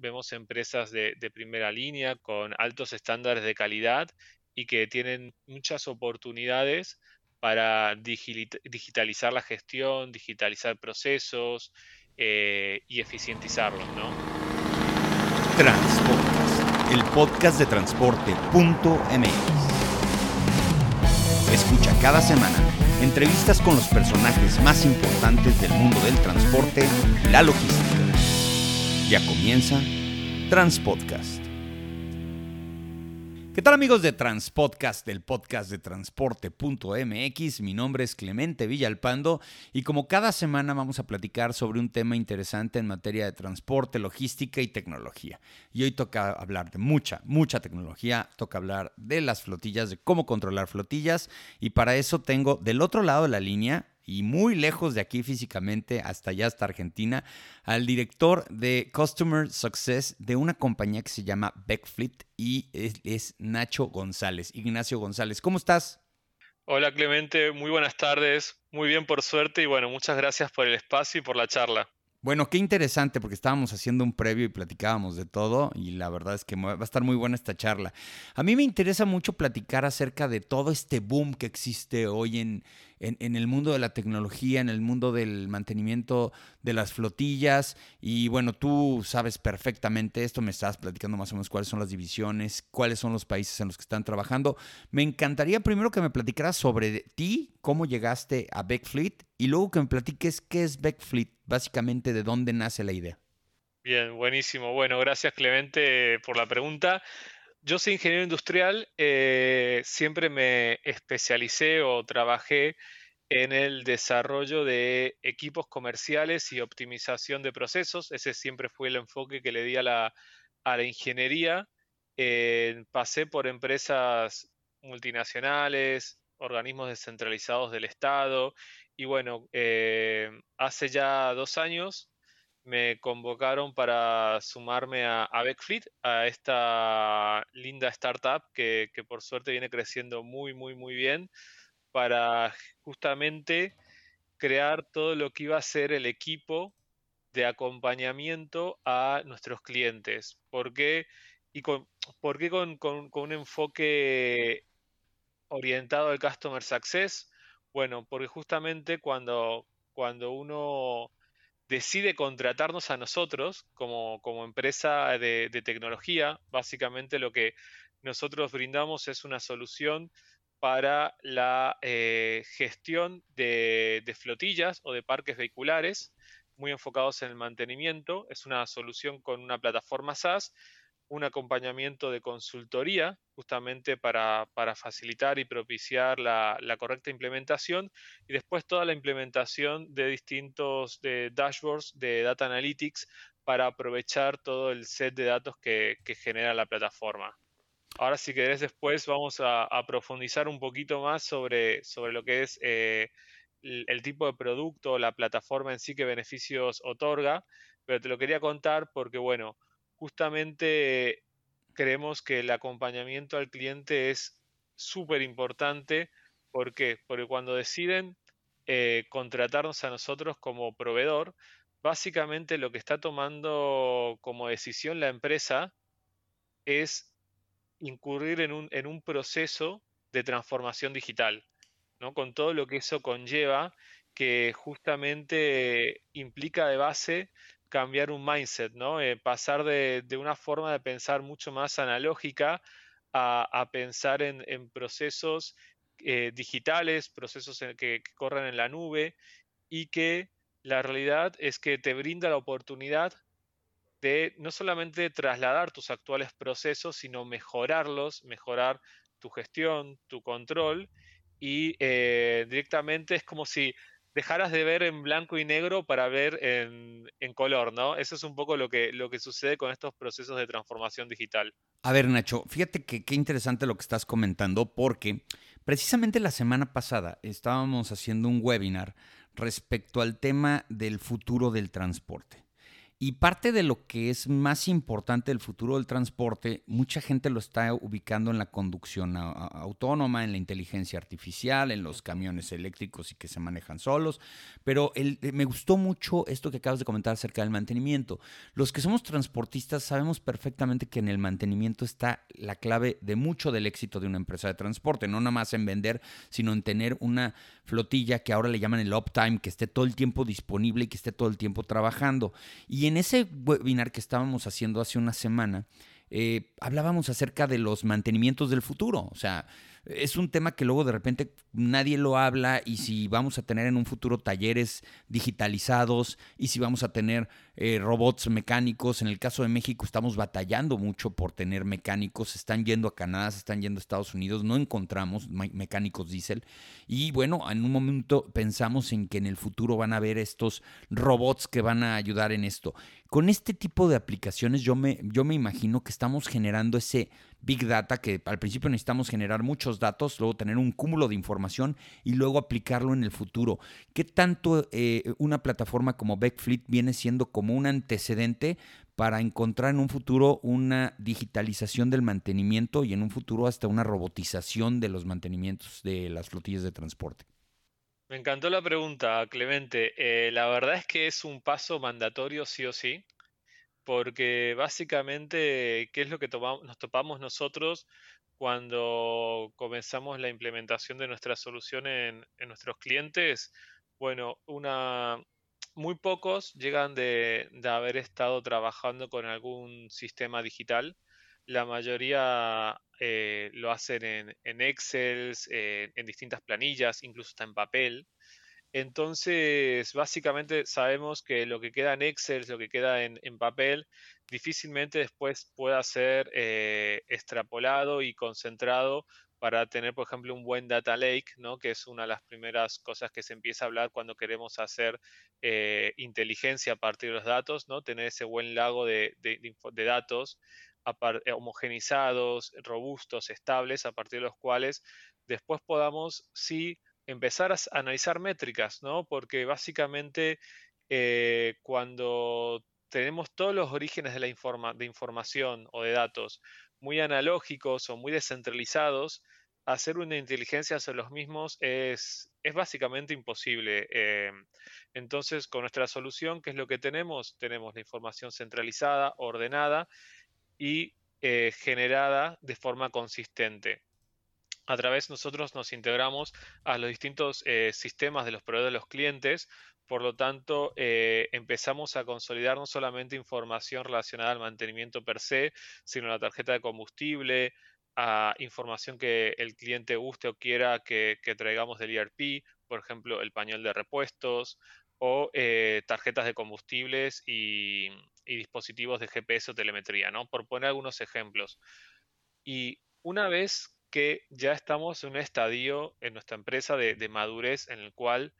vemos empresas de, primera línea con altos estándares de calidad y que tienen muchas oportunidades para digitalizar la gestión, digitalizar procesos eh, y eficientizarlos, ¿no? Transpodcast, el podcast de transporte.mx. Escucha cada semana entrevistas con los personajes más importantes del mundo del transporte y la logística. Ya comienza Transpodcast. ¿Qué tal amigos de Transpodcast, del podcast de transporte.mx? Mi nombre es Clemente Villalpando y como cada semana vamos a platicar sobre un tema interesante en materia de transporte, logística y tecnología. Y hoy toca hablar de mucha, mucha tecnología, toca hablar de las flotillas, de cómo controlar flotillas y para eso tengo del otro lado de la línea y muy lejos de aquí físicamente, hasta allá, hasta Argentina, al director de Customer Success de una compañía que se llama Backfleet y es, Nacho González. Ignacio González, ¿cómo estás? Hola Clemente, muy buenas tardes, muy bien por suerte y bueno, muchas gracias por el espacio y por la charla. Bueno, qué interesante porque estábamos haciendo un previo y platicábamos de todo y la verdad es que va a estar muy buena esta charla. A mí me interesa mucho platicar acerca de todo este boom que existe hoy en, en, el mundo de la tecnología, en el mundo del mantenimiento de las flotillas. Y bueno, tú sabes perfectamente esto, me estás platicando más o menos cuáles son las divisiones, cuáles son los países en los que están trabajando. Me encantaría primero que me platicaras sobre ti, cómo llegaste a Backfleet y luego que me platiques qué es Backfleet, básicamente de dónde nace la idea. Bien, buenísimo. Bueno, gracias Clemente por la pregunta. Yo soy ingeniero industrial, eh, siempre me especialicé o trabajé en el desarrollo de equipos comerciales y optimización de procesos. Ese siempre fue el enfoque que le di a la, ingeniería. Eh, pasé por empresas multinacionales, organismos descentralizados del Estado y bueno, eh, hace ya dos años me convocaron para sumarme a, a a esta linda startup que, por suerte viene creciendo muy, muy, muy bien, para justamente crear todo lo que iba a ser el equipo de acompañamiento a nuestros clientes. ¿Por qué? Y con, ¿Por qué con, con un enfoque orientado al Customer Success? Bueno, porque justamente cuando, cuando uno decide contratarnos a nosotros como, empresa de, tecnología. Básicamente lo que nosotros brindamos es una solución para la eh, gestión de, de, flotillas o de parques vehiculares, muy enfocados en el mantenimiento. Es una solución con una plataforma SaaS un acompañamiento de consultoría justamente para, facilitar y propiciar la, correcta implementación y después toda la implementación de distintos de dashboards de data analytics para aprovechar todo el set de datos que, genera la plataforma. Ahora si querés después vamos a, profundizar un poquito más sobre, sobre lo que es eh, el, el tipo de producto, la plataforma en sí, qué beneficios otorga, pero te lo quería contar porque bueno, justamente creemos que el acompañamiento al cliente es súper importante. ¿Por qué? Porque cuando deciden eh, contratarnos a nosotros como proveedor, básicamente lo que está tomando como decisión la empresa es incurrir en un, en un proceso de transformación digital, ¿no? con todo lo que eso conlleva, que justamente implica de base cambiar un mindset, ¿no? Eh, pasar de, una forma de pensar mucho más analógica a, pensar en, procesos eh, digitales, procesos que, corren en la nube y que la realidad es que te brinda la oportunidad de no solamente trasladar tus actuales procesos, sino mejorarlos, mejorar tu gestión, tu control y eh, directamente es como si dejaras de ver en blanco y negro para ver en, color, ¿no? Eso es un poco lo que, lo que sucede con estos procesos de transformación digital. A ver, Nacho, fíjate que qué interesante lo que estás comentando, porque precisamente la semana pasada estábamos haciendo un webinar respecto al tema del futuro del transporte. Y parte de lo que es más importante del futuro del transporte, mucha gente lo está ubicando en la conducción autónoma, en la inteligencia artificial, en los camiones eléctricos y que se manejan solos. Pero eh, me gustó mucho esto que acabas de comentar acerca del mantenimiento. Los que somos transportistas sabemos perfectamente que en el mantenimiento está la clave de mucho del éxito de una empresa de transporte. No nada más en vender, sino en tener una flotilla que ahora le llaman el uptime, que esté todo el tiempo disponible y que esté todo el tiempo trabajando. Y en ese webinar que estábamos haciendo hace una semana, eh, hablábamos acerca de los mantenimientos del futuro. O sea, es un tema que luego de repente nadie lo habla y si vamos a tener en un futuro talleres digitalizados y si vamos a tener eh, robots mecánicos. En el caso de México estamos batallando mucho por tener mecánicos. están yendo a Canadá, se están yendo a Estados Unidos. No encontramos mecánicos diésel. Y bueno, en un momento pensamos en que en el futuro van a haber estos robots que van a ayudar en esto. Con este tipo de aplicaciones yo me, yo me imagino que estamos generando ese Big Data, que al principio necesitamos generar muchos datos, luego tener un cúmulo de información y luego aplicarlo en el futuro. ¿Qué tanto eh, una plataforma como Backfleet viene siendo como un antecedente para encontrar en un futuro una digitalización del mantenimiento y en un futuro hasta una robotización de los mantenimientos de las flotillas de transporte? Me encantó la pregunta, Clemente. Eh, la verdad es que es un paso mandatorio sí o sí porque básicamente, ¿qué es lo que nos topamos nosotros cuando comenzamos la implementación de nuestra solución en, nuestros clientes? Bueno, una, muy pocos llegan de, haber estado trabajando con algún sistema digital. La mayoría eh, lo hacen en, Excel, en distintas planillas, incluso está en papel. Entonces, básicamente sabemos que lo que queda en Excel, lo que queda en, papel, difícilmente después pueda ser eh, extrapolado y concentrado para tener, por ejemplo, un buen data lake, ¿no? que es una de las primeras cosas que se empieza a hablar cuando queremos hacer eh, inteligencia a partir de los datos, ¿no? tener ese buen lago de, de datos homogenizados, robustos, estables, a partir de los cuales después podamos, sí, empezar a analizar métricas, ¿no? Porque básicamente eh, cuando tenemos todos los orígenes de la de información o de datos muy analógicos o muy descentralizados, hacer una inteligencia sobre los mismos es, es básicamente imposible. Eh, entonces, con nuestra solución, ¿qué es lo que tenemos? Tenemos la información centralizada, ordenada y eh, generada de forma consistente a través nosotros nos integramos a los distintos eh, sistemas de los proveedores de los clientes, por lo tanto eh, empezamos a consolidar no solamente información relacionada al mantenimiento per se, sino la tarjeta de combustible, a información que el cliente guste o quiera que, traigamos del ERP, por ejemplo, el pañol de repuestos o eh, tarjetas de combustibles y, y, dispositivos de GPS o telemetría, ¿no? Por poner algunos ejemplos. Y una vez que ya estamos en un estadio en nuestra empresa de, madurez en el cual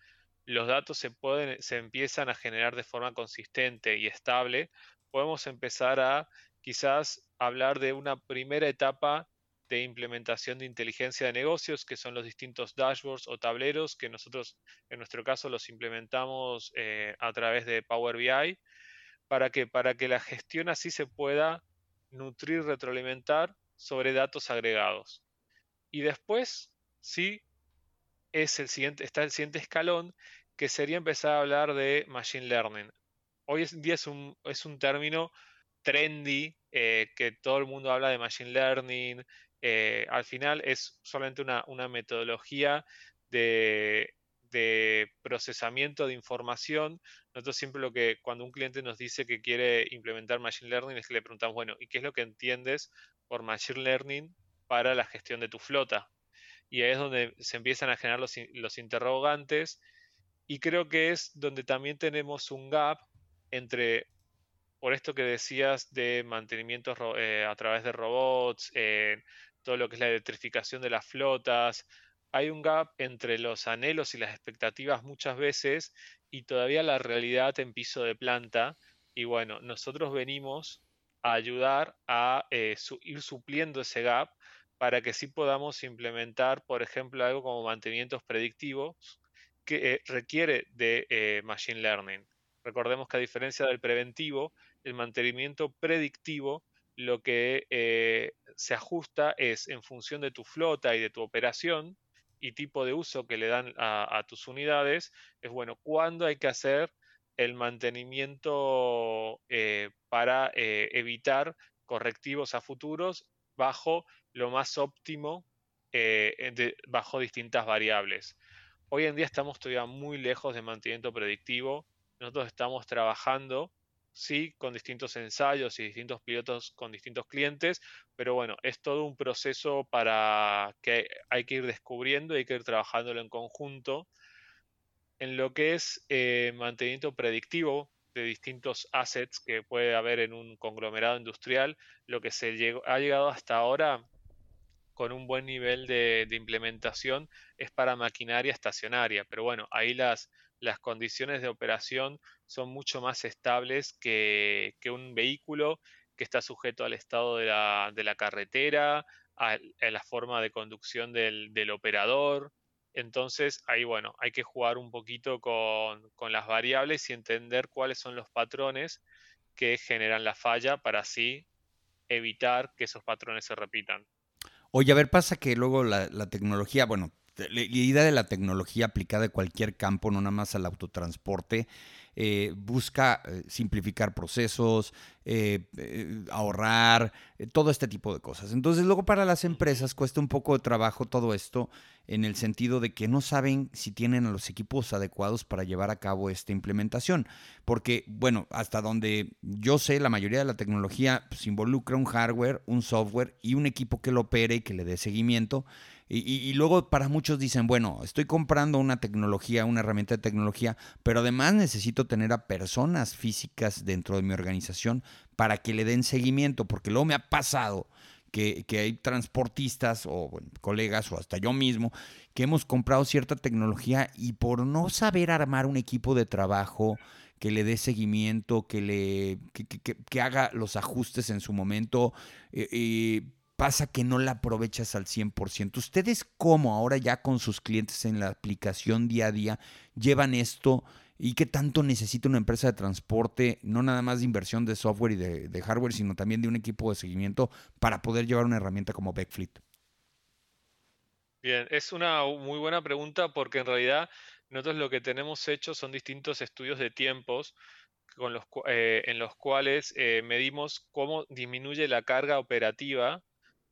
los datos se, pueden, se empiezan a generar de forma consistente y estable, podemos empezar a quizás hablar de una primera etapa de implementación de inteligencia de negocios, que son los distintos dashboards o tableros que nosotros en nuestro caso los implementamos eh, a través de Power BI, para que, para que la gestión así se pueda nutrir, retroalimentar sobre datos agregados. Y después, sí, es el siguiente, está el siguiente escalón, que sería empezar a hablar de Machine Learning. Hoy en día es un, es un término trendy, eh, que todo el mundo habla de Machine Learning. Eh, al final es solamente una, metodología de, de, procesamiento de información. Nosotros siempre lo que, cuando un cliente nos dice que quiere implementar Machine Learning, es que le preguntamos, bueno, ¿y qué es lo que entiendes por Machine Learning para la gestión de tu flota. Y ahí es donde se empiezan a generar los, interrogantes y creo que es donde también tenemos un gap entre, por esto que decías de mantenimiento eh, a través de robots, eh, todo lo que es la electrificación de las flotas, hay un gap entre los anhelos y las expectativas muchas veces y todavía la realidad en piso de planta. Y bueno, nosotros venimos a ayudar a eh, ir supliendo ese gap para que sí podamos implementar, por ejemplo, algo como mantenimientos predictivos que eh, requiere de eh, Machine Learning. Recordemos que a diferencia del preventivo, el mantenimiento predictivo lo que eh, se ajusta es en función de tu flota y de tu operación y tipo de uso que le dan a, tus unidades, es bueno, cuándo hay que hacer el mantenimiento para evitar correctivos a futuros bajo lo más óptimo, bajo distintas variables. Hoy en día estamos todavía muy lejos de mantenimiento predictivo. Nosotros estamos trabajando sí, con distintos ensayos y distintos pilotos con distintos clientes, pero bueno, es todo un proceso para que hay que ir descubriendo y hay que ir trabajándolo en conjunto. En lo que es eh, mantenimiento predictivo de distintos assets que puede haber en un conglomerado industrial, lo que se ha llegado hasta ahora con un buen nivel de, de implementación es para maquinaria estacionaria, pero bueno, ahí las, las condiciones de operación son mucho más estables que, un vehículo que está sujeto al estado de la, carretera, a, la forma de conducción del, operador. Entonces, ahí bueno, hay que jugar un poquito con, con, las variables y entender cuáles son los patrones que generan la falla para así evitar que esos patrones se repitan. Oye, a ver, pasa que luego la, la tecnología, bueno, la idea de la tecnología aplicada a cualquier campo, no nada más al autotransporte, eh, busca eh, simplificar procesos, eh, ahorrar, todo este tipo de cosas. Entonces luego para las empresas cuesta un poco de trabajo todo esto en el sentido de que no saben si tienen los equipos adecuados para llevar a cabo esta implementación. Porque, bueno, hasta donde yo sé, la mayoría de la tecnología pues, involucra un hardware, un software y un equipo que lo opere y que le dé seguimiento. Y, luego para muchos dicen, bueno, estoy comprando una tecnología, una herramienta de tecnología, pero además necesito tener a personas físicas dentro de mi organización para que le den seguimiento, porque luego me ha pasado que, hay transportistas o colegas o hasta yo mismo que hemos comprado cierta tecnología y por no saber armar un equipo de trabajo que le dé seguimiento, que le que, haga los ajustes en su momento, eh, eh, pasa que no la aprovechas al 100%. ¿Ustedes cómo ahora ya con sus clientes en la aplicación día a día llevan esto y qué tanto necesita una empresa de transporte, no nada más de inversión de software y de, hardware, sino también de un equipo de seguimiento para poder llevar una herramienta como Backfleet? Bien, es una muy buena pregunta porque en realidad nosotros lo que tenemos hecho son distintos estudios de tiempos eh, en los cuales eh, medimos cómo disminuye la carga operativa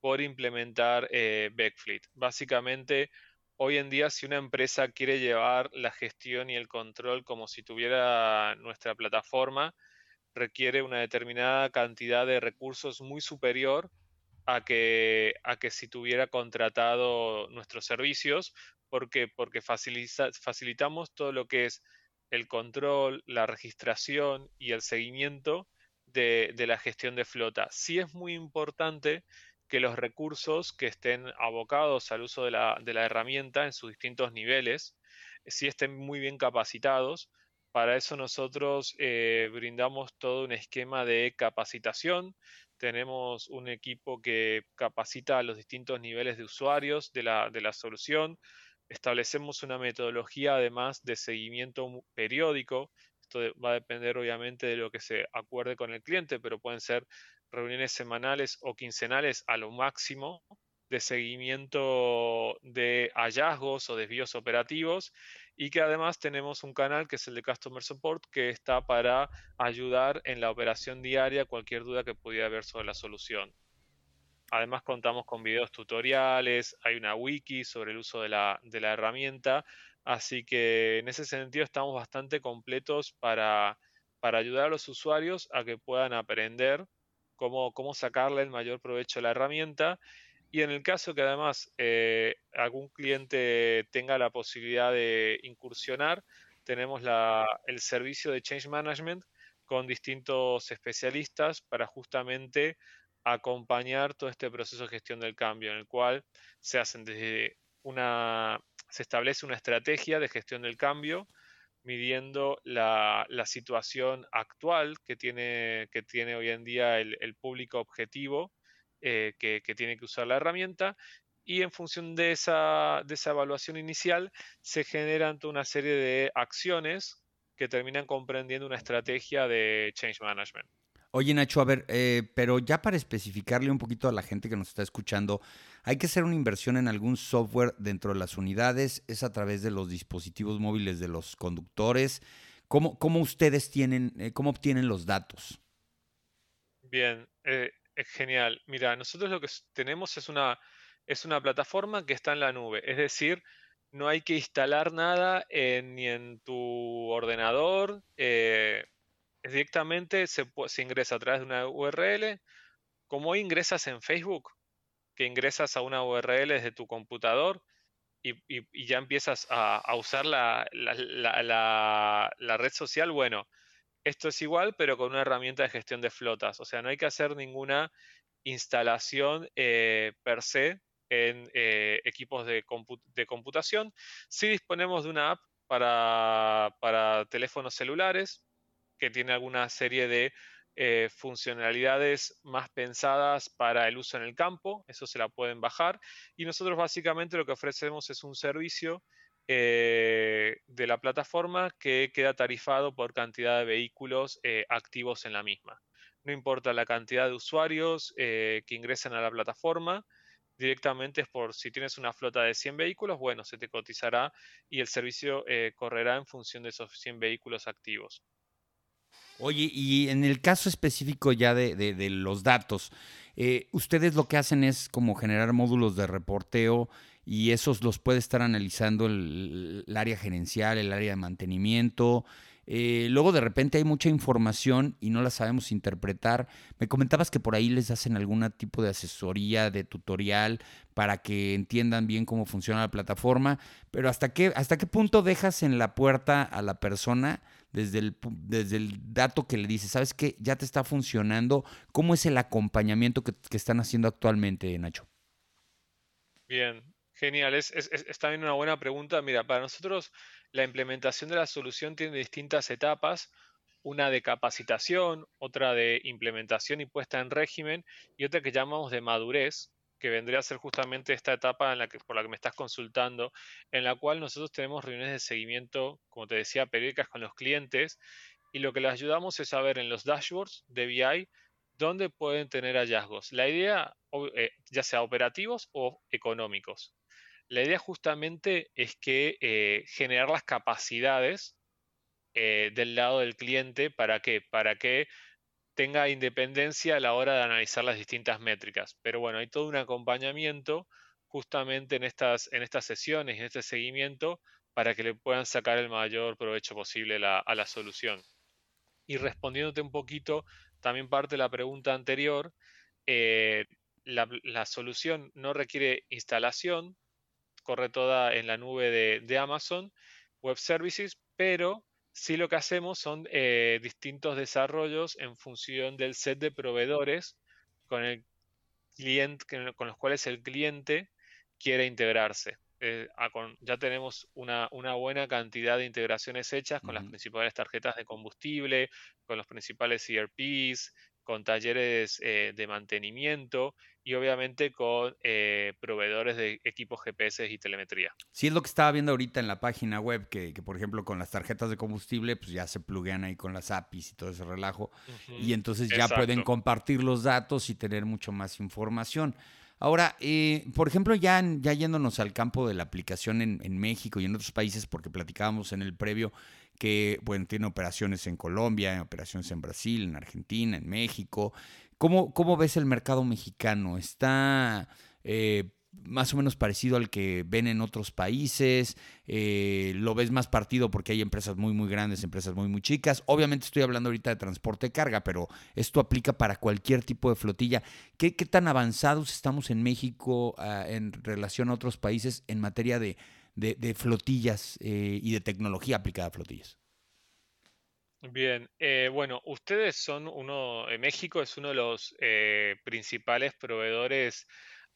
por implementar eh, Backfleet. Básicamente, hoy en día, si una empresa quiere llevar la gestión y el control como si tuviera nuestra plataforma, requiere una determinada cantidad de recursos muy superior a que, a que si tuviera contratado nuestros servicios, porque, porque facilitamos todo lo que es el control, la registración y el seguimiento de, de la gestión de flota. Sí es muy importante que los recursos que estén abocados al uso de la, herramienta en sus distintos niveles, eh, si estén muy bien capacitados. Para eso nosotros eh, brindamos todo un esquema de capacitación. Tenemos un equipo que capacita a los distintos niveles de usuarios de la, de la solución. Establecemos una metodología además de seguimiento periódico. Esto va a depender obviamente de lo que se acuerde con el cliente, pero pueden ser reuniones semanales o quincenales a lo máximo de seguimiento de hallazgos o desvíos operativos y que además tenemos un canal que es el de Customer Support que está para ayudar en la operación diaria cualquier duda que pudiera haber sobre la solución. Además contamos con videos tutoriales, hay una wiki sobre el uso de la, de la herramienta, así que en ese sentido estamos bastante completos para, para ayudar a los usuarios a que puedan aprender cómo, sacarle el mayor provecho a la herramienta. Y en el caso que además eh, algún cliente tenga la posibilidad de incursionar, tenemos el servicio de Change Management con distintos especialistas para justamente acompañar todo este proceso de gestión del cambio, en el cual se hacen desde una, se establece una estrategia de gestión del cambio, midiendo la, situación actual que tiene, que tiene hoy en día el, público objetivo eh, que, tiene que usar la herramienta y en función de esa, de esa evaluación inicial se generan toda una serie de acciones que terminan comprendiendo una estrategia de change management. Oye, Nacho, a ver, eh, pero ya para especificarle un poquito a la gente que nos está escuchando, ¿hay que hacer una inversión en algún software dentro de las unidades? ¿Es a través de los dispositivos móviles de los conductores? ¿Cómo, cómo ustedes tienen, eh, cómo obtienen los datos? Bien, eh, genial. Mira, nosotros lo que tenemos es una, es una plataforma que está en la nube, es decir, no hay que instalar nada ni en tu ordenador directamente se, se, ingresa a través de una URL. Como ingresas en Facebook, que ingresas a una URL desde tu computador y, ya empiezas a, usar la, red social, bueno, esto es igual, pero con una herramienta de gestión de flotas. O sea, no hay que hacer ninguna instalación eh, per se en eh, equipos de, computación. Sí disponemos de una app para teléfonos celulares que tiene alguna serie de eh, funcionalidades más pensadas para el uso en el campo, eso se la pueden bajar. Y nosotros básicamente lo que ofrecemos es un servicio eh, de la plataforma que queda tarifado por cantidad de vehículos eh, activos en la misma. No importa la cantidad de usuarios que ingresen a la plataforma, directamente es por si tienes una flota de 100 vehículos, bueno, se te cotizará y el servicio correrá en función de esos 100 vehículos activos. Oye, y en el caso específico ya de, los datos, eh, ustedes lo que hacen es como generar módulos de reporteo y esos los puede estar analizando el, área gerencial, el área de mantenimiento. Eh, luego de repente hay mucha información y no la sabemos interpretar. Me comentabas que por ahí les hacen algún tipo de asesoría, de tutorial, para que entiendan bien cómo funciona la plataforma, pero ¿hasta qué, hasta qué punto dejas en la puerta a la persona? Desde el, desde el dato que le dice, ¿sabes qué? Ya te está funcionando. ¿Cómo es el acompañamiento que, están haciendo actualmente, Nacho? Bien, genial. Es, es, también una buena pregunta. Mira, para nosotros la implementación de la solución tiene distintas etapas. Una de capacitación, otra de implementación y puesta en régimen y otra que llamamos de madurez, que vendría a ser justamente esta etapa en la que, por la que me estás consultando, en la cual nosotros tenemos reuniones de seguimiento, como te decía, periódicas con los clientes, y lo que les ayudamos es saber en los dashboards de BI dónde pueden tener hallazgos. La idea, eh, ya sea operativos o económicos. La idea justamente es que eh, generar las capacidades eh, del lado del cliente para que, para que tenga independencia a la hora de analizar las distintas métricas. Pero bueno, hay todo un acompañamiento justamente en estas, en estas sesiones, en este seguimiento, para que le puedan sacar el mayor provecho posible a la solución. Y respondiéndote un poquito, también parte de la pregunta anterior, eh, la, solución no requiere instalación, corre toda en la nube de, de Amazon Web Services, pero Sí lo que hacemos son eh, distintos desarrollos en función del set de proveedores con, el cliente, con los cuales el cliente quiere integrarse. Eh, ya tenemos una, buena cantidad de integraciones hechas con las principales tarjetas de combustible, con los principales ERPs, con talleres eh, de mantenimiento y obviamente con eh, proveedores de equipos GPS y telemetría. Sí, es lo que estaba viendo ahorita en la página web, que, por ejemplo con las tarjetas de combustible, pues ya se pluguean ahí con las APIs y todo ese relajo, y entonces ya pueden compartir los datos y tener mucho más información. Ahora, eh, por ejemplo, ya, ya yéndonos al campo de la aplicación en, en México y en otros países, porque platicábamos en el previo, que bueno, tiene operaciones en Colombia, operaciones en Brasil, en Argentina, en México. ¿Cómo, cómo ves el mercado mexicano? ¿Está eh, más o menos parecido al que ven en otros países? Eh, ¿Lo ves más partido porque hay empresas muy, muy grandes, empresas muy, muy chicas? Obviamente estoy hablando ahorita de transporte de carga, pero esto aplica para cualquier tipo de flotilla. ¿Qué, qué tan avanzados estamos en México ah, en relación a otros países en materia de de, flotillas eh, y de tecnología aplicada a flotillas. Bien, eh, bueno, ustedes son uno, México es uno de los eh, principales proveedores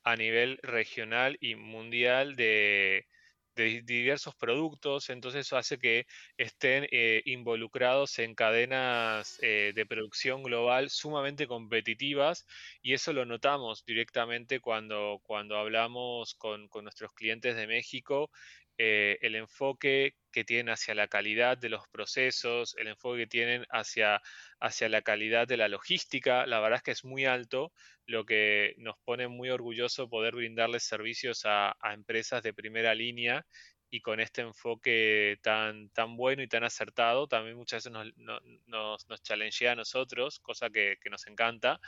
a nivel regional y mundial de, de diversos productos, entonces eso hace que estén eh, involucrados en cadenas eh, de producción global sumamente competitivas y eso lo notamos directamente cuando, cuando hablamos con, nuestros clientes de México eh, el enfoque que tienen hacia la calidad de los procesos, el enfoque que tienen hacia, hacia la calidad de la logística, la verdad es que es muy alto, lo que nos pone muy orgulloso poder brindarles servicios a, empresas de primera línea y con este enfoque tan, tan bueno y tan acertado, también muchas veces nos, nos, nos challengea a nosotros, cosa que, que nos encanta.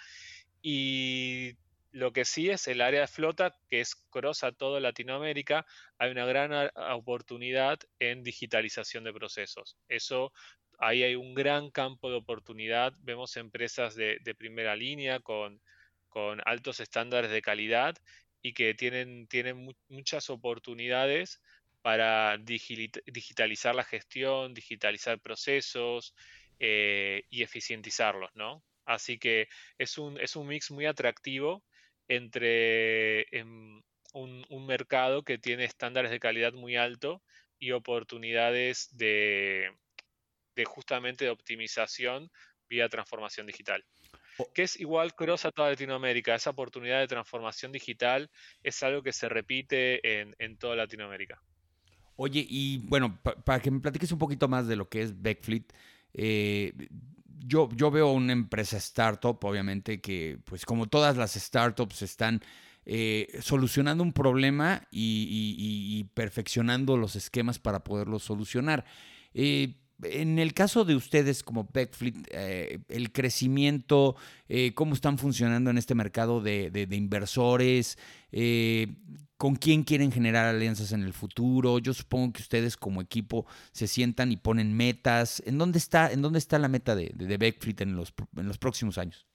Y lo que sí es el área de flota, que es cross a toda Latinoamérica, hay una gran oportunidad en digitalización de procesos. Eso, ahí hay un gran campo de oportunidad. Vemos empresas de, primera línea con, con, altos estándares de calidad y que tienen, tienen muchas oportunidades para digitalizar la gestión, digitalizar procesos eh, y eficientizarlos, ¿no? Así que es un, es un mix muy atractivo entre em, un, mercado que tiene estándares de calidad muy alto y oportunidades de, justamente de optimización vía transformación digital. Que es igual cross a toda Latinoamérica. Esa oportunidad de transformación digital es algo que se repite en, toda Latinoamérica. Oye, y bueno, para que me platiques un poquito más de lo que es Backfleet, eh, yo, yo veo una empresa startup, obviamente, que pues como todas las startups están eh, solucionando un problema y, perfeccionando los esquemas para poderlo solucionar. Eh, en el caso de ustedes como Backfleet, eh, el crecimiento, cómo están funcionando en este mercado de, de inversores, con quién quieren generar alianzas en el futuro. Yo supongo que ustedes como equipo se sientan y ponen metas. ¿En dónde está, en dónde está la meta de, de, Backfleet en los, en los próximos años?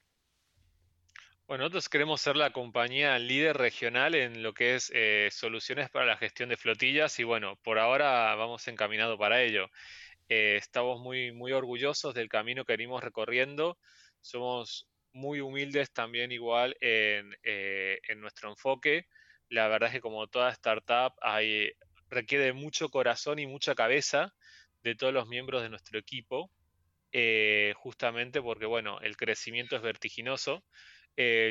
Bueno, nosotros queremos ser la compañía líder regional en lo que es eh, soluciones para la gestión de flotillas y bueno, por ahora vamos encaminado para ello. Eh, estamos muy, muy orgullosos del camino que venimos recorriendo. Somos muy humildes también igual en, eh, en nuestro enfoque la verdad es que como toda startup requiere mucho corazón y mucha cabeza de todos los miembros de nuestro equipo, eh, justamente porque, bueno, el crecimiento es vertiginoso.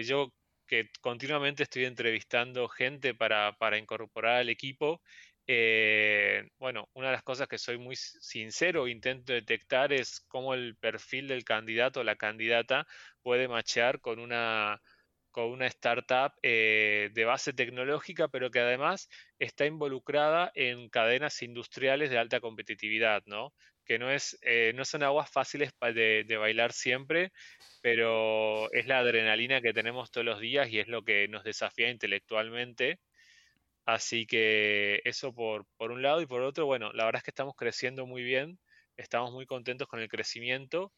Yo que continuamente estoy entrevistando gente para, incorporar al equipo, eh, bueno, una de las cosas que soy muy sincero, intento detectar es cómo el perfil del candidato o la candidata puede machear con una con una startup eh, de base tecnológica, pero que además está involucrada en cadenas industriales de alta competitividad, ¿no? Que no, es, eh, no son aguas fáciles de, de, bailar siempre, pero es la adrenalina que tenemos todos los días y es lo que nos desafía intelectualmente. Así que eso por, por un lado y por otro, bueno, la verdad es que estamos creciendo muy bien, estamos muy contentos con el crecimiento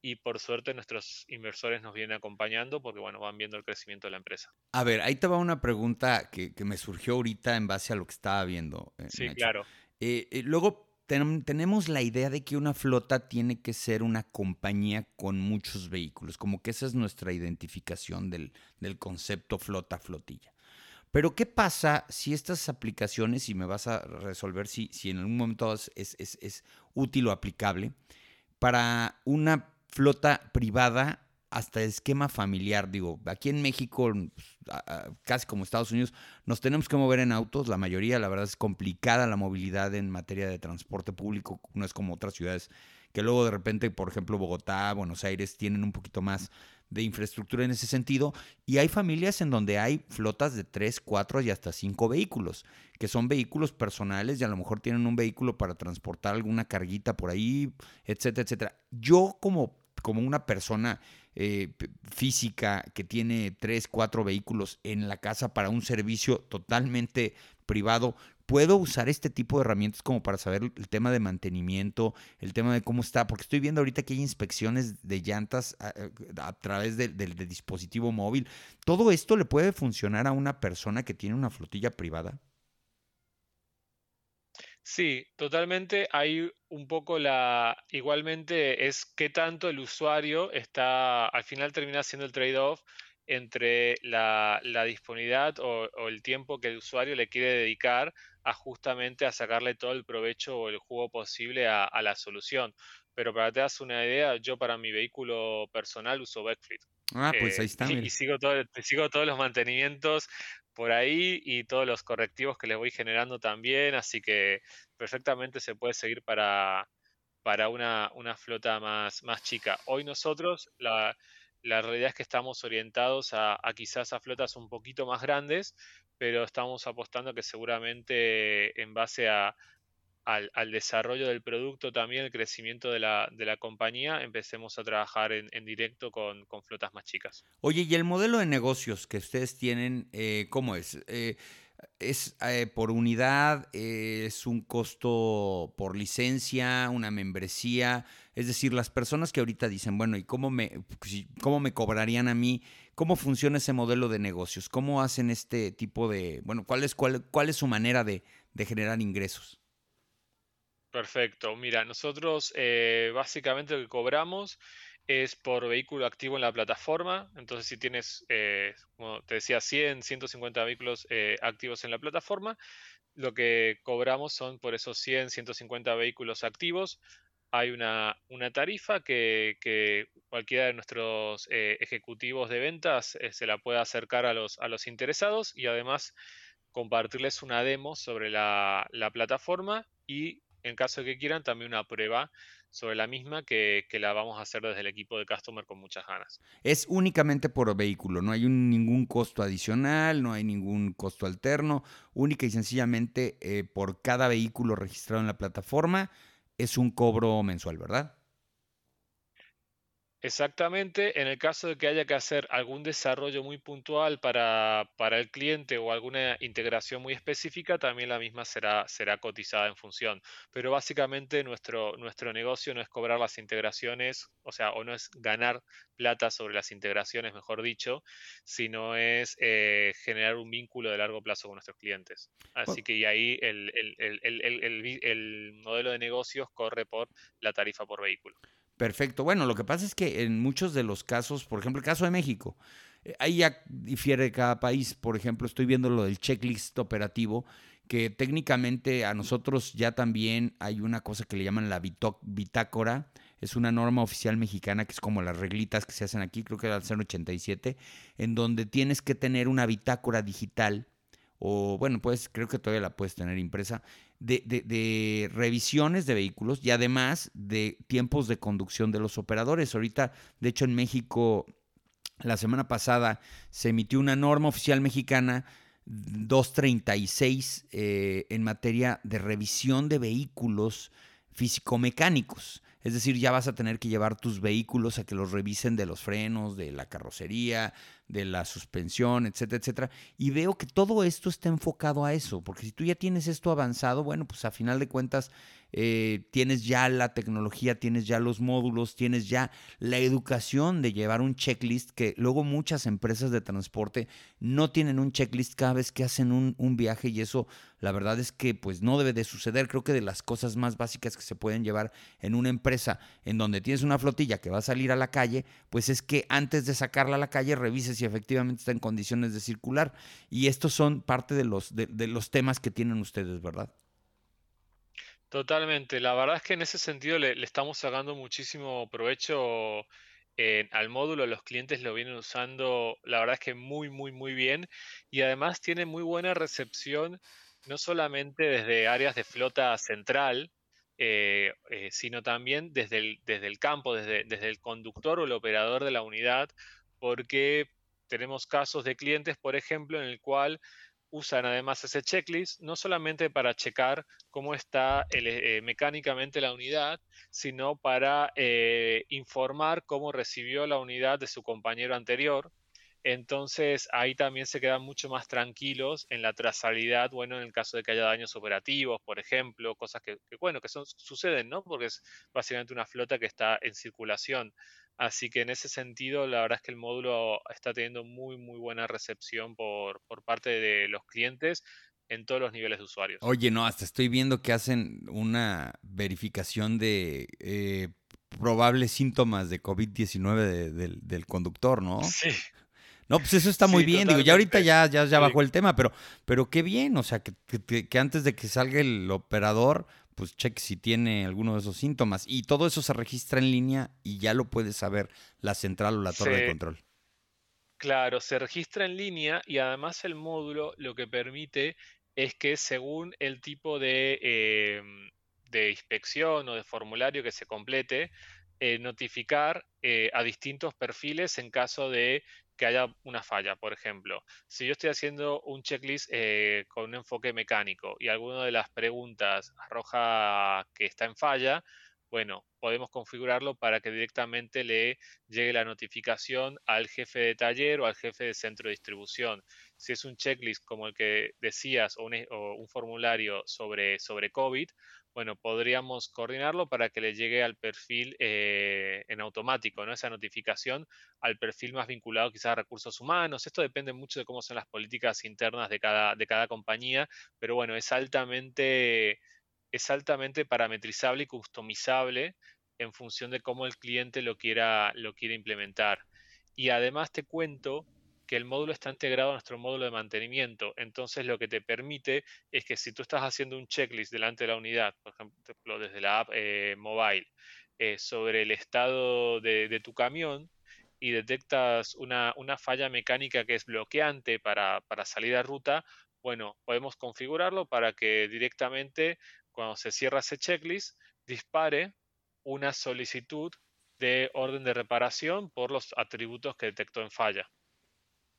y por suerte nuestros inversores nos vienen acompañando porque, bueno, van viendo el crecimiento de la empresa. A ver, ahí te va una pregunta que, me surgió ahorita en base a lo que estaba viendo. Eh, sí, claro. Eh, eh, luego tenemos la idea de que una flota tiene que ser una compañía con muchos vehículos, como que esa es nuestra identificación del, concepto flota-flotilla. Pero ¿qué pasa si estas aplicaciones, y me vas a resolver si, si en algún momento es, es, es útil o aplicable, para una flota privada hasta esquema familiar. Digo, aquí en México, pues, casi como Estados Unidos, nos tenemos que mover en autos. La mayoría, la verdad, es complicada la movilidad en materia de transporte público. No es como otras ciudades que luego de repente, por ejemplo, Bogotá, Buenos Aires, tienen un poquito más de infraestructura en ese sentido. Y hay familias en donde hay flotas de 3, 4 y hasta 5 vehículos, que son vehículos personales y a lo mejor tienen un vehículo para transportar alguna carguita por ahí, etcétera, etcétera. Yo como, como una persona eh, física que tiene 3, 4 vehículos en la casa para un servicio totalmente privado, puedo usar este tipo de herramientas como para saber el tema de mantenimiento, el tema de cómo está, porque estoy viendo ahorita que hay inspecciones de llantas a, través del dispositivo móvil. ¿Todo esto le puede funcionar a una persona que tiene una flotilla privada? Sí, totalmente. Hay un poco la, igualmente es qué tanto el usuario está, al final termina siendo el trade-off entre la, disponibilidad o, el tiempo que el usuario le quiere dedicar a justamente a sacarle todo el provecho o el juego posible a, la solución. Pero para que te das una idea, yo para mi vehículo personal uso Backfleet. Ah, pues ahí está. y, sigo, todo, sigo todos los mantenimientos por ahí y todos los correctivos que les voy generando también, así que perfectamente se puede seguir para, para una, flota más, más chica. Hoy nosotros la, realidad es que estamos orientados a, quizás a flotas un poquito más grandes, pero estamos apostando que seguramente en base a, al, desarrollo del producto, también el crecimiento de la, de la compañía, empecemos a trabajar en, directo con, flotas más chicas. Oye, ¿y el modelo de negocios que ustedes tienen, eh, cómo es? Eh, ¿Es eh, por unidad? ¿Es un costo por licencia? ¿Una membresía? Es decir, las personas que ahorita dicen, bueno, ¿y cómo me, cómo me cobrarían a mí? ¿Cómo funciona ese modelo de negocios? ¿Cómo hacen este tipo de, bueno, cuál es, cuál, cuál es su manera de, de generar ingresos? Perfecto. Mira, nosotros eh, básicamente lo que cobramos es por vehículo activo en la plataforma. Entonces, si tienes, eh, como te decía, 100, 150 vehículos eh, activos en la plataforma, lo que cobramos son por esos 100, 150 vehículos activos. Hay una, tarifa que, cualquiera de nuestros ejecutivos de ventas se la puede acercar a los, a los interesados y además compartirles una demo sobre la, la plataforma y en caso de que quieran, también una prueba sobre la misma que, la vamos a hacer desde el equipo de Customer con muchas ganas. Es únicamente por vehículo, no hay ningún costo adicional, no hay ningún costo alterno, única y sencillamente eh, por cada vehículo registrado en la plataforma es un cobro mensual, ¿verdad? Exactamente, en el caso de que haya que hacer algún desarrollo muy puntual para, para, el cliente o alguna integración muy específica, también la misma será, será cotizada en función. Pero básicamente nuestro, nuestro negocio no es cobrar las integraciones, o sea, o no es ganar plata sobre las integraciones, mejor dicho, sino es eh, generar un vínculo de largo plazo con nuestros clientes. Así que y ahí el, el modelo de negocios corre por la tarifa por vehículo. Perfecto. Bueno, lo que pasa es que en muchos de los casos, por ejemplo, el caso de México, eh, ahí ya difiere cada país. Por ejemplo, estoy viendo lo del checklist operativo, que técnicamente a nosotros ya también hay una cosa que le llaman la bitácora. Es una norma oficial mexicana que es como las reglitas que se hacen aquí, creo que era el 087, en donde tienes que tener una bitácora digital o bueno, pues creo que todavía la puedes tener impresa, de, revisiones de vehículos y además de tiempos de conducción de los operadores. Ahorita, de hecho, en México, la semana pasada se emitió una norma oficial mexicana 236 eh, en materia de revisión de vehículos físico-mecánicos. Es decir, ya vas a tener que llevar tus vehículos a que los revisen de los frenos, de la carrocería, de la suspensión, etcétera, etcétera. Y veo que todo esto está enfocado a eso, porque si tú ya tienes esto avanzado, bueno, pues a final de cuentas eh, tienes ya la tecnología, tienes ya los módulos, tienes ya la educación de llevar un checklist que luego muchas empresas de transporte no tienen un checklist cada vez que hacen un, viaje y eso la verdad es que pues no debe de suceder. Creo que de las cosas más básicas que se pueden llevar en una empresa en donde tienes una flotilla que va a salir a la calle, pues es que antes de sacarla a la calle revises si efectivamente está en condiciones de circular. Y estos son parte de los, de, los temas que tienen ustedes, ¿verdad? Totalmente. La verdad es que en ese sentido le, estamos sacando muchísimo provecho eh, al módulo. Los clientes lo vienen usando, la verdad es que muy, muy, muy bien. Y además tiene muy buena recepción, no solamente desde áreas de flota central, eh, eh, sino también desde el, desde el campo, desde, desde el conductor o el operador de la unidad, porque tenemos casos de clientes, por ejemplo, en el cual usan además ese checklist no solamente para checar cómo está eh, mecánicamente la unidad, sino para eh, informar cómo recibió la unidad de su compañero anterior. Entonces ahí también se quedan mucho más tranquilos en la trazabilidad, bueno, en el caso de que haya daños operativos, por ejemplo, cosas que, bueno, que son, suceden, ¿no? Porque es básicamente una flota que está en circulación. Así que en ese sentido, la verdad es que el módulo está teniendo muy, muy buena recepción por, parte de los clientes en todos los niveles de usuarios. Oye, no, hasta estoy viendo que hacen una verificación de eh, probables síntomas de COVID-19 del, conductor, ¿no? Sí. No, pues eso está muy bien. Digo, ya ahorita ya, ya, ya bajó el tema, pero, pero qué bien. O sea, que, que antes de que salga el operador, pues cheque si tiene alguno de esos síntomas. Y todo eso se registra en línea y ya lo puede saber la central o la torre de control. Claro, se registra en línea y además el módulo lo que permite es que según el tipo de, em, de inspección o de formulario que se complete, eh, notificar eh, a distintos perfiles en caso de que haya una falla. Por ejemplo, si yo estoy haciendo un checklist eh, con un enfoque mecánico y alguna de las preguntas arroja que está en falla, bueno, podemos configurarlo para que directamente le llegue la notificación al jefe de taller o al jefe de centro de distribución. Si es un checklist como el que decías o un, formulario sobre, sobre COVID, bueno, podríamos coordinarlo para que le llegue al perfil eh, en automático, ¿no? Esa notificación al perfil más vinculado quizás a recursos humanos. Esto depende mucho de cómo son las políticas internas de cada, de cada compañía, pero bueno, es altamente es altamente parametrizable y customizable en función de cómo el cliente lo quiera, lo quiera implementar. Y además te cuento que el módulo está integrado a nuestro módulo de mantenimiento. Entonces lo que te permite es que si tú estás haciendo un checklist delante de la unidad, por ejemplo desde la app eh, mobile, eh, sobre el estado de, tu camión y detectas una, falla mecánica que es bloqueante para, para salir a ruta, bueno, podemos configurarlo para que directamente cuando se cierra ese checklist, dispare una solicitud de orden de reparación por los atributos que detectó en falla.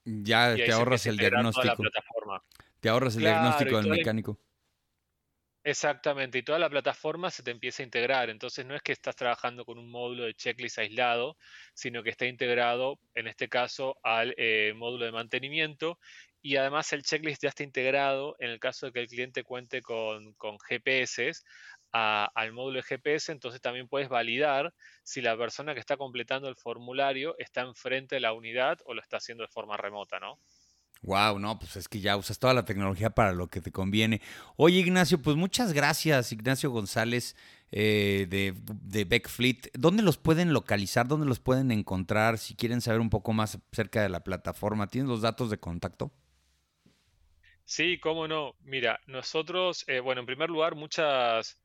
Ya te ahorras el diagnóstico. Te ahorras el diagnóstico del mecánico. Exactamente, y toda la plataforma se te empieza a integrar. Entonces no es que estás trabajando con un módulo de checklist aislado, sino que está integrado, en este caso, al eh, módulo de mantenimiento y además el checklist ya está integrado en el caso de que el cliente cuente con, GPS al módulo de GPS, entonces también puedes validar si la persona que está completando el formulario está enfrente de la unidad o lo está haciendo de forma remota, ¿no? Wow, no, pues es que ya usas toda la tecnología para lo que te conviene. Oye, Ignacio, pues muchas gracias, Ignacio González eh, de, de Backfleet. ¿Dónde los pueden localizar? ¿Dónde los pueden encontrar? Si quieren saber un poco más acerca de la plataforma, ¿tienes los datos de contacto? Sí, cómo no. Mira, nosotros, eh, bueno, en primer lugar, muchas,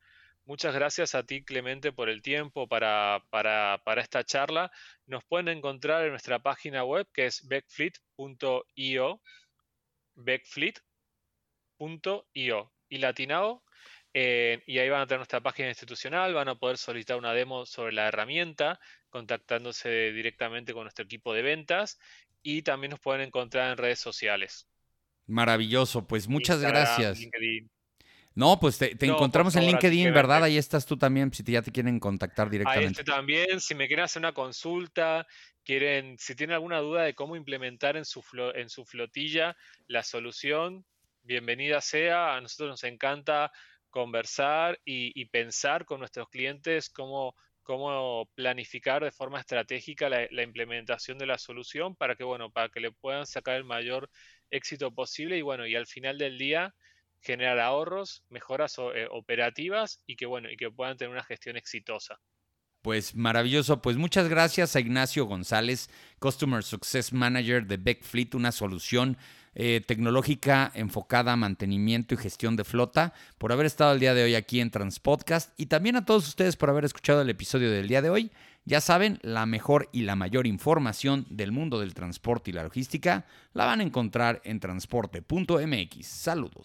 muchas gracias a ti, Clemente, por el tiempo para, para, para esta charla. Nos pueden encontrar en nuestra página web que es backfleet.io, backfleet.io y latinado. Eh, y ahí van a tener nuestra página institucional, van a poder solicitar una demo sobre la herramienta, contactándose directamente con nuestro equipo de ventas y también nos pueden encontrar en redes sociales. Maravilloso, pues muchas gracias. No, pues te, encontramos en LinkedIn, ¿verdad? Ahí estás tú también, si ya te quieren contactar directamente. Ahí estoy también, si me quieren hacer una consulta, quieren, si tienen alguna duda de cómo implementar en su, en su flotilla la solución, bienvenida sea. A nosotros nos encanta conversar y, pensar con nuestros clientes cómo, cómo planificar de forma estratégica la, la, implementación de la solución para que, bueno, para que le puedan sacar el mayor éxito posible y bueno, y al final del día generar ahorros, mejoras eh, operativas y que bueno, y que puedan tener una gestión exitosa. Pues maravilloso, pues muchas gracias a Ignacio González, Customer Success Manager de Beckfleet, una solución eh, tecnológica enfocada a mantenimiento y gestión de flota, por haber estado el día de hoy aquí en Transpodcast y también a todos ustedes por haber escuchado el episodio del día de hoy. Ya saben, la mejor y la mayor información del mundo del transporte y la logística la van a encontrar en transporte.mx. Saludos.